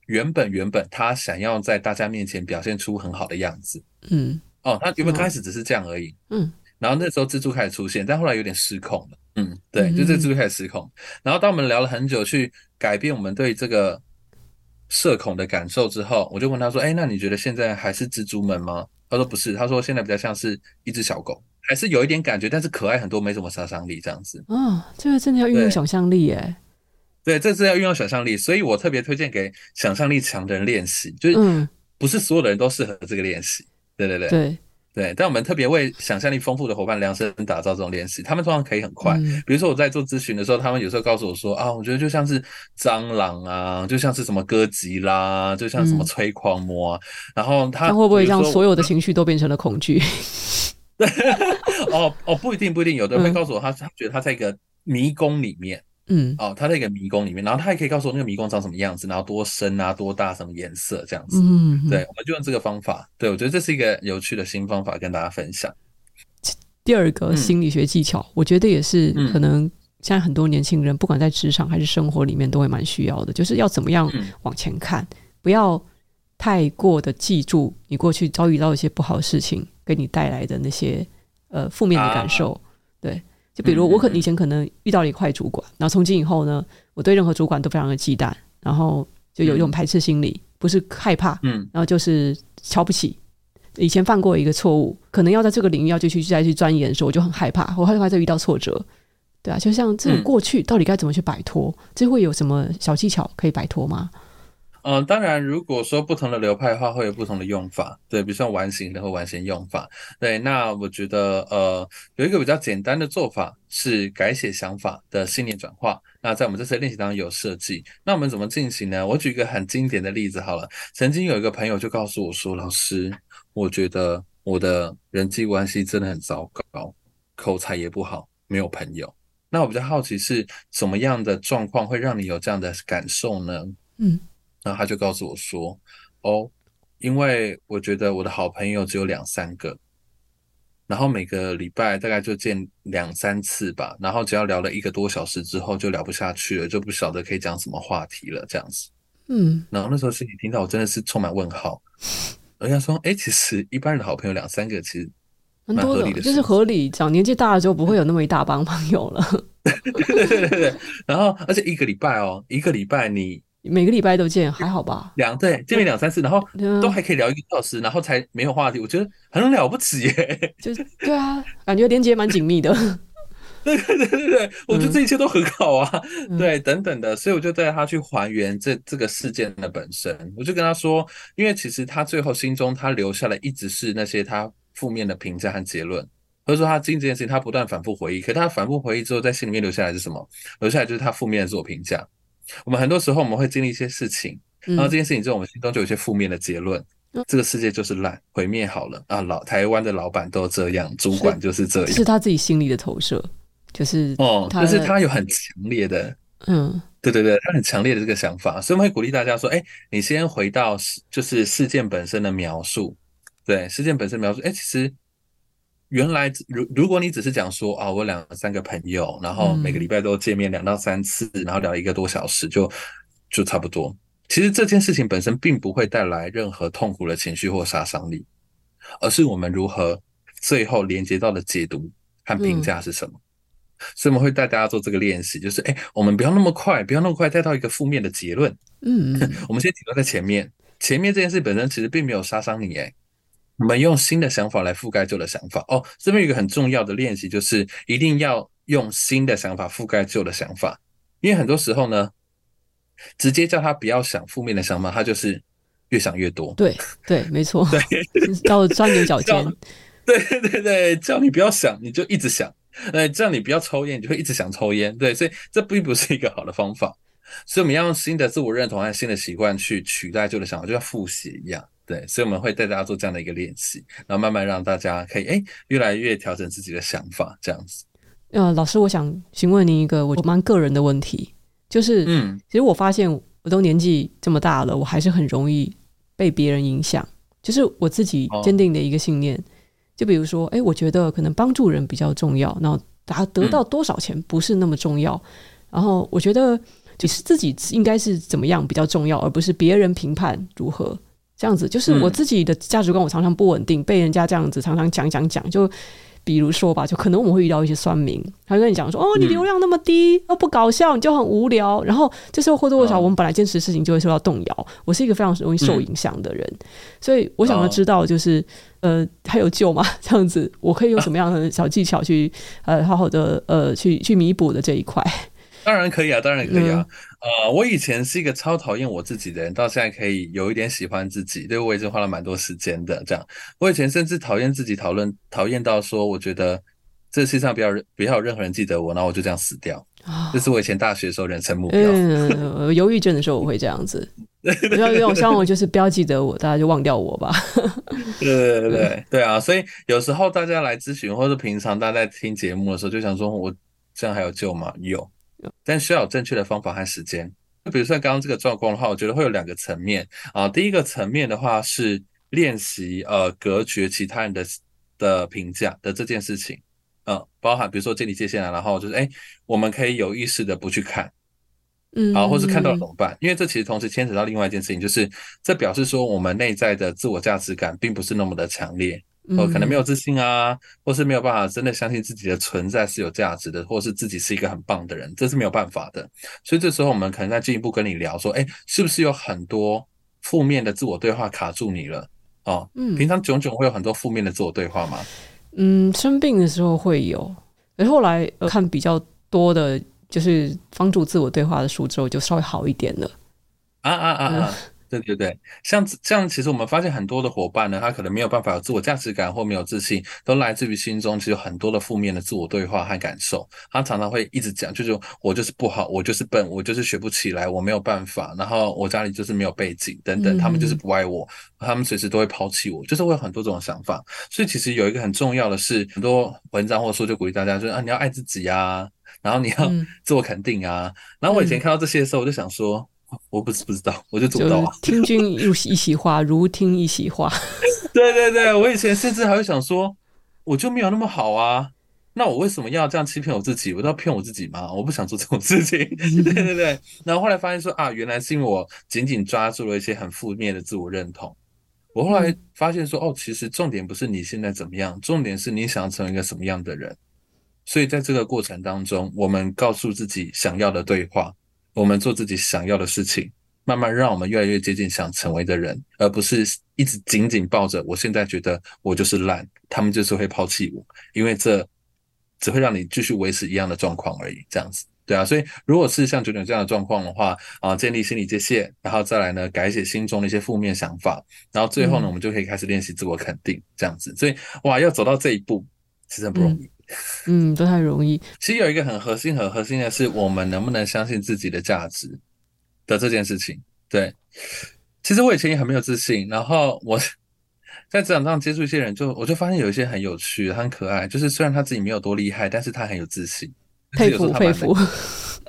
原本原本他想要在大家面前表现出很好的样子。嗯，哦，它原本刚开始只是这样而已。嗯，然后那时候蜘蛛开始出现，但后来有点失控了。嗯，对，就这蜘蛛开始失控。然后当我们聊了很久，去改变我们对这个。社恐的感受之后，我就问他说：“哎，那你觉得现在还是蜘蛛们吗？”他说：“不是，他说现在比较像是一只小狗，还是有一点感觉，但是可爱很多，没什么杀伤力这样子。”哦，这个真的要运用想象力耶。对，这是要运用想象力，所以我特别推荐给想象力强的人练习，就是不是所有的人都适合这个练习。对对对。对。对，但我们特别为想象力丰富的伙伴量身打造这种练习，他们通常可以很快。嗯、比如说我在做咨询的时候，他们有时候告诉我说啊，我觉得就像是蟑螂啊，就像是什么歌吉啦，就像什么催狂魔啊。嗯、然后他，他会不会让所有的情绪都变成了恐惧？对，哦哦，不一定不一定，有的人会告诉我他，他觉得他在一个迷宫里面。嗯，哦，他在一个迷宫里面，然后他也可以告诉我那个迷宫长什么样子，然后多深啊，多大，什么颜色这样子。嗯，嗯，对，我们就用这个方法。对，我觉得这是一个有趣的新方法，跟大家分享。第二个心理学技巧，嗯、我觉得也是可能现在很多年轻人，不管在职场还是生活里面，都会蛮需要的，就是要怎么样往前看，嗯、不要太过的记住你过去遭遇到一些不好的事情给你带来的那些呃负面的感受，啊、对。就比如我可以前可能遇到了一块主管，然后从今以后呢，我对任何主管都非常的忌惮，然后就有一种排斥心理，不是害怕，嗯，然后就是瞧不起，以前犯过一个错误，可能要在这个领域要继续再去钻研的时候，我就很害怕，我害怕再遇到挫折。对啊，就像这种过去到底该怎么去摆脱？嗯、这会有什么小技巧可以摆脱吗？嗯，当然，如果说不同的流派的话，会有不同的用法。对，比如说完形的或完形用法。对，那我觉得呃，有一个比较简单的做法是改写想法的信念转化。那在我们这次练习当中有设计。那我们怎么进行呢？我举一个很经典的例子好了。曾经有一个朋友就告诉我说：“老师，我觉得我的人际关系真的很糟糕，口才也不好，没有朋友。”那我比较好奇是什么样的状况会让你有这样的感受呢？嗯。然后他就告诉我说：“哦，因为我觉得我的好朋友只有两三个，然后每个礼拜大概就见两三次吧，然后只要聊了一个多小时之后就聊不下去了，就不晓得可以讲什么话题了，这样子。嗯，然后那时候心里听到我真的是充满问号。人家说，哎，其实一般人的好朋友两三个其实蛮合理的，就是合理。讲年纪大了之后不会有那么一大帮朋友了。对对对对对。然后而且一个礼拜哦，一个礼拜你。”每个礼拜都见，还好吧？两对见面两三次，然后都还可以聊一个小时，然后才没有话题，我觉得很了不起耶！就是对啊，感觉连接蛮紧密的。对对对对对，我觉得这一切都很好啊，嗯、对等等的，所以我就带他去还原这这个事件的本身。我就跟他说，因为其实他最后心中他留下来一直是那些他负面的评价和结论，或者说他经历这件事情，他不断反复回忆，可他反复回忆之后，在心里面留下来是什么？留下来就是他负面的自我评价。我们很多时候我们会经历一些事情，然后这件事情之后，我们心中就有一些负面的结论，嗯、这个世界就是烂，毁灭好了啊！老台湾的老板都这样，主管就是这样，是他自己心里的投射，就是哦，就是他有很强烈的，嗯，对对对，他很强烈的这个想法，所以我们会鼓励大家说，哎，你先回到就是事件本身的描述，对，事件本身描述，哎，其实。原来，如如果你只是讲说啊，我两三个朋友，然后每个礼拜都见面两到三次，嗯、然后聊一个多小时，就就差不多。其实这件事情本身并不会带来任何痛苦的情绪或杀伤力，而是我们如何最后连接到的解读和评价是什么。嗯、所以我们会带大家做这个练习，就是哎，我们不要那么快，不要那么快带到一个负面的结论。嗯，我们先停留在前面，前面这件事本身其实并没有杀伤你，哎。我们用新的想法来覆盖旧的想法哦。这边有一个很重要的练习，就是一定要用新的想法覆盖旧的想法，因为很多时候呢，直接叫他不要想负面的想法，他就是越想越多。对对，没错，对，叫钻牛角尖。对对对，叫你不要想，你就一直想；呃，叫你不要抽烟，你就会一直想抽烟。对，所以这并不是一个好的方法。所以我们要用新的自我认同和新的习惯去取代旧的想法，就像复习一样。对，所以我们会带大家做这样的一个练习，然后慢慢让大家可以哎，越来越调整自己的想法，这样子。呃，老师，我想询问您一个我蛮个人的问题，就是，嗯，其实我发现我都年纪这么大了，我还是很容易被别人影响，就是我自己坚定的一个信念，哦、就比如说，哎，我觉得可能帮助人比较重要，然后达得到多少钱不是那么重要，嗯、然后我觉得就是自己应该是怎么样比较重要，而不是别人评判如何。这样子就是我自己的价值观，我常常不稳定，被人家这样子常常讲讲讲。就比如说吧，就可能我们会遇到一些酸民，他就跟你讲说：“哦，你流量那么低，又不搞笑，你就很无聊。”然后这时候或多或少，我们本来坚持的事情就会受到动摇。我是一个非常容易受影响的人，所以我想要知道，就是呃，还有救吗？这样子，我可以用什么样的小技巧去呃，好好的呃，去去弥补的这一块。当然可以啊，当然可以啊。嗯、呃，我以前是一个超讨厌我自己的人，到现在可以有一点喜欢自己，对，我已经花了蛮多时间的。这样，我以前甚至讨厌自己，讨论讨厌到说，我觉得这世界上不要不要有任何人记得我，然后我就这样死掉。哦、这是我以前大学的时候人生目标。嗯，忧郁症的时候我会这样子，不要用，希望我就是不要记得我，大家就忘掉我吧。对对对对对啊！所以有时候大家来咨询，或者平常大家在听节目的时候，就想说，我这样还有救吗？有。但需要有正确的方法和时间。就比如说刚刚这个状况的话，我觉得会有两个层面啊。第一个层面的话是练习呃隔绝其他人的的评价的这件事情，嗯、啊，包含比如说建立界限啊，然后就是哎，我们可以有意识的不去看，嗯，好，或是看到了怎么办？因为这其实同时牵扯到另外一件事情，就是这表示说我们内在的自我价值感并不是那么的强烈。哦，可能没有自信啊，或是没有办法真的相信自己的存在是有价值的，或是自己是一个很棒的人，这是没有办法的。所以这时候我们可能再进一步跟你聊说，哎，是不是有很多负面的自我对话卡住你了？哦。嗯，平常炯炯会有很多负面的自我对话吗？嗯，生病的时候会有，而后来看比较多的，就是帮助自我对话的书之后，就稍微好一点了。啊啊啊啊！嗯对对对，像这样其实我们发现很多的伙伴呢，他可能没有办法有自我价值感或没有自信，都来自于心中其实有很多的负面的自我对话和感受。他常常会一直讲，就是我就是不好，我就是笨，我就是学不起来，我没有办法。然后我家里就是没有背景等等，他们就是不爱我，他们随时都会抛弃我，就是会有很多这种想法。所以其实有一个很重要的是，很多文章或者说就鼓励大家，就是啊，你要爱自己啊，然后你要自我肯定啊。然后我以前看到这些的时候，我就想说。我不是不知道，我就做不到啊。听君一 一席话，如听一席话。对对对，我以前甚至还会想说，我就没有那么好啊，那我为什么要这样欺骗我自己？我都要骗我自己吗？我不想做这种事情。对对对，然后后来发现说啊，原来是因为我紧紧抓住了一些很负面的自我认同。我后来发现说，哦，其实重点不是你现在怎么样，重点是你想要成为一个什么样的人。所以在这个过程当中，我们告诉自己想要的对话。我们做自己想要的事情，慢慢让我们越来越接近想成为的人，而不是一直紧紧抱着。我现在觉得我就是烂，他们就是会抛弃我，因为这只会让你继续维持一样的状况而已。这样子，对啊。所以，如果是像九九这样的状况的话，啊，建立心理界限，然后再来呢，改写心中的一些负面想法，然后最后呢，我们就可以开始练习自我肯定，这样子。所以，哇，要走到这一步，其实很不容易。嗯，不太容易。其实有一个很核心、很核心的是，我们能不能相信自己的价值的这件事情。对，其实我以前也很没有自信，然后我 在职场上接触一些人就，就我就发现有一些很有趣、很可爱。就是虽然他自己没有多厉害，但是他很有自信，佩 服佩服。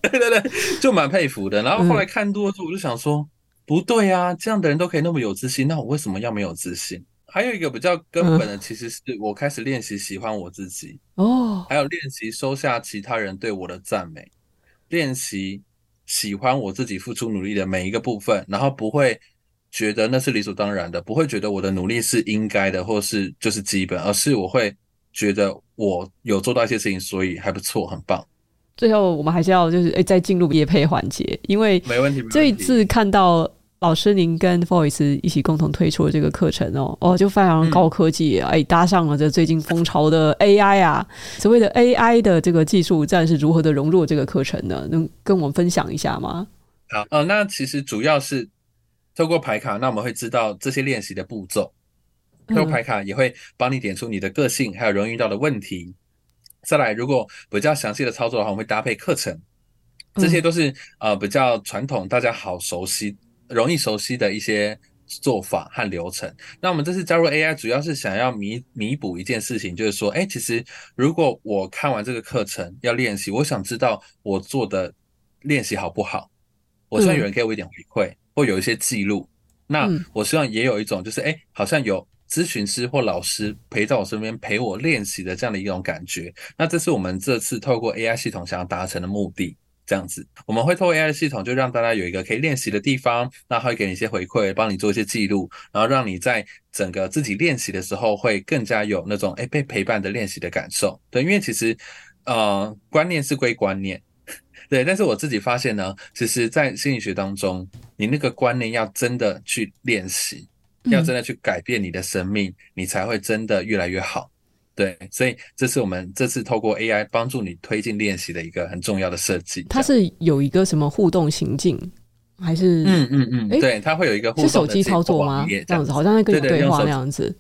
对对对，就蛮佩服的。然后后来看多之后，我就想说，嗯、不对啊，这样的人都可以那么有自信，那我为什么要没有自信？还有一个比较根本的，其实是我开始练习喜欢我自己哦，还有练习收下其他人对我的赞美，练习喜欢我自己付出努力的每一个部分，然后不会觉得那是理所当然的，不会觉得我的努力是应该的，或是就是基本，而是我会觉得我有做到一些事情，所以还不错，很棒。最后，我们还是要就是诶，再进入业配环节，因为没问题，这一次看到。老师，您跟 Voice 一起共同推出的这个课程哦，哦，就非常高科技，哎、嗯，搭上了这最近风潮的 AI 啊，所谓的 AI 的这个技术，暂时如何的融入这个课程呢？能跟我们分享一下吗？好，呃，那其实主要是透过排卡，那我们会知道这些练习的步骤，透过牌卡也会帮你点出你的个性，还有容易遇到的问题。再来，如果比较详细的操作的话，我们会搭配课程，这些都是呃比较传统，大家好熟悉。容易熟悉的一些做法和流程。那我们这次加入 AI，主要是想要弥弥补一件事情，就是说，哎，其实如果我看完这个课程要练习，我想知道我做的练习好不好。我希望有人给我一点回馈，嗯、或有一些记录。那我希望也有一种，就是哎，好像有咨询师或老师陪在我身边陪我练习的这样的一种感觉。那这是我们这次透过 AI 系统想要达成的目的。这样子，我们会透过 AI 系统，就让大家有一个可以练习的地方，那会给你一些回馈，帮你做一些记录，然后让你在整个自己练习的时候，会更加有那种诶被陪伴的练习的感受。对，因为其实呃观念是归观念，对，但是我自己发现呢，其实，在心理学当中，你那个观念要真的去练习，要真的去改变你的生命，你才会真的越来越好。对，所以这是我们这次透过 AI 帮助你推进练习的一个很重要的设计。它是有一个什么互动情境，还是嗯嗯嗯，对，它会有一个互动是手机操作吗？这样子好像在跟你对话那样子。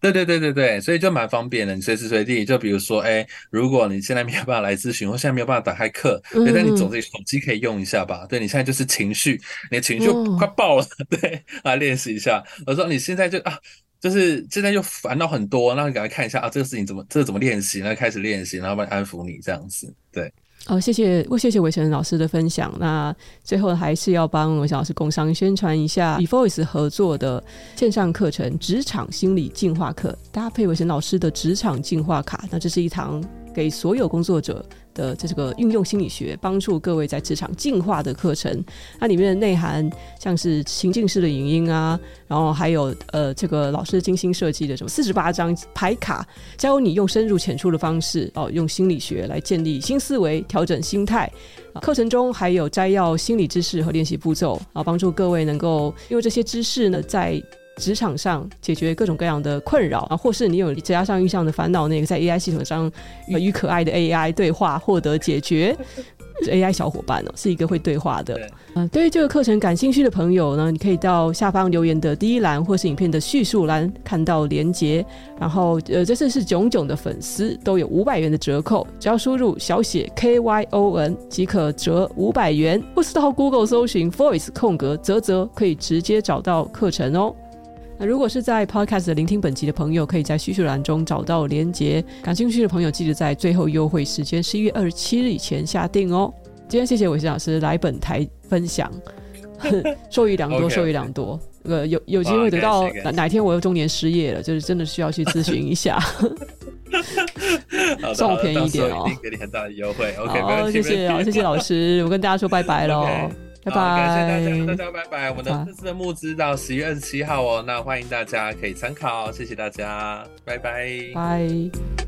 对对对对对，所以就蛮方便的，你随时随地就比如说，哎，如果你现在没有办法来咨询，或现在没有办法打开课，嗯、但你总之手机可以用一下吧？对，你现在就是情绪，你的情绪快爆了，哦、对，来练习一下。我说你现在就啊。就是现在又烦恼很多，那你赶快看一下啊，这个事情怎么，这个怎么练习？那开始练习，然后帮你安抚你这样子，对。哦，谢谢，我谢谢伟成老师的分享。那最后还是要帮伟成老师工商宣传一下，与 Voice 合作的线上课程《职场心理进化课》，搭配伟成老师的职场进化卡。那这是一堂给所有工作者的这个运用心理学，帮助各位在职场进化的课程，它里面的内涵像是情境式的影音啊，然后还有呃这个老师精心设计的什么四十八张牌卡，教你用深入浅出的方式哦，用心理学来建立新思维，调整心态。课程中还有摘要心理知识和练习步骤啊，帮助各位能够因为这些知识呢，在职场上解决各种各样的困扰啊，或是你有职涯上遇上的烦恼，那个在 AI 系统上与可爱的 AI 对话获得解决。AI 小伙伴哦，是一个会对话的。嗯对、呃，对于这个课程感兴趣的朋友呢，你可以到下方留言的第一栏，或是影片的叙述栏看到连结。然后，呃，这次是囧囧的粉丝都有五百元的折扣，只要输入小写 KYON 即可折五百元，或是到 Google 搜寻 Voice 空格啧啧，可以直接找到课程哦。那如果是在 Podcast 聆听本集的朋友，可以在叙述栏中找到连结。感兴趣的朋友，记得在最后优惠时间十一月二十七日以前下定哦。今天谢谢伟新老师来本台分享，受益良多，受益良多。呃，有有机会得到哪哪天我又中年失业了，就是真的需要去咨询一下，算我便宜一点哦。给你很大的优惠，OK，好，谢谢啊，谢谢老师，我跟大家说拜拜喽。拜拜，感谢大家，大家拜拜。我们的这次的募资到十一月二十七号哦，那欢迎大家可以参考，谢谢大家，拜拜，拜。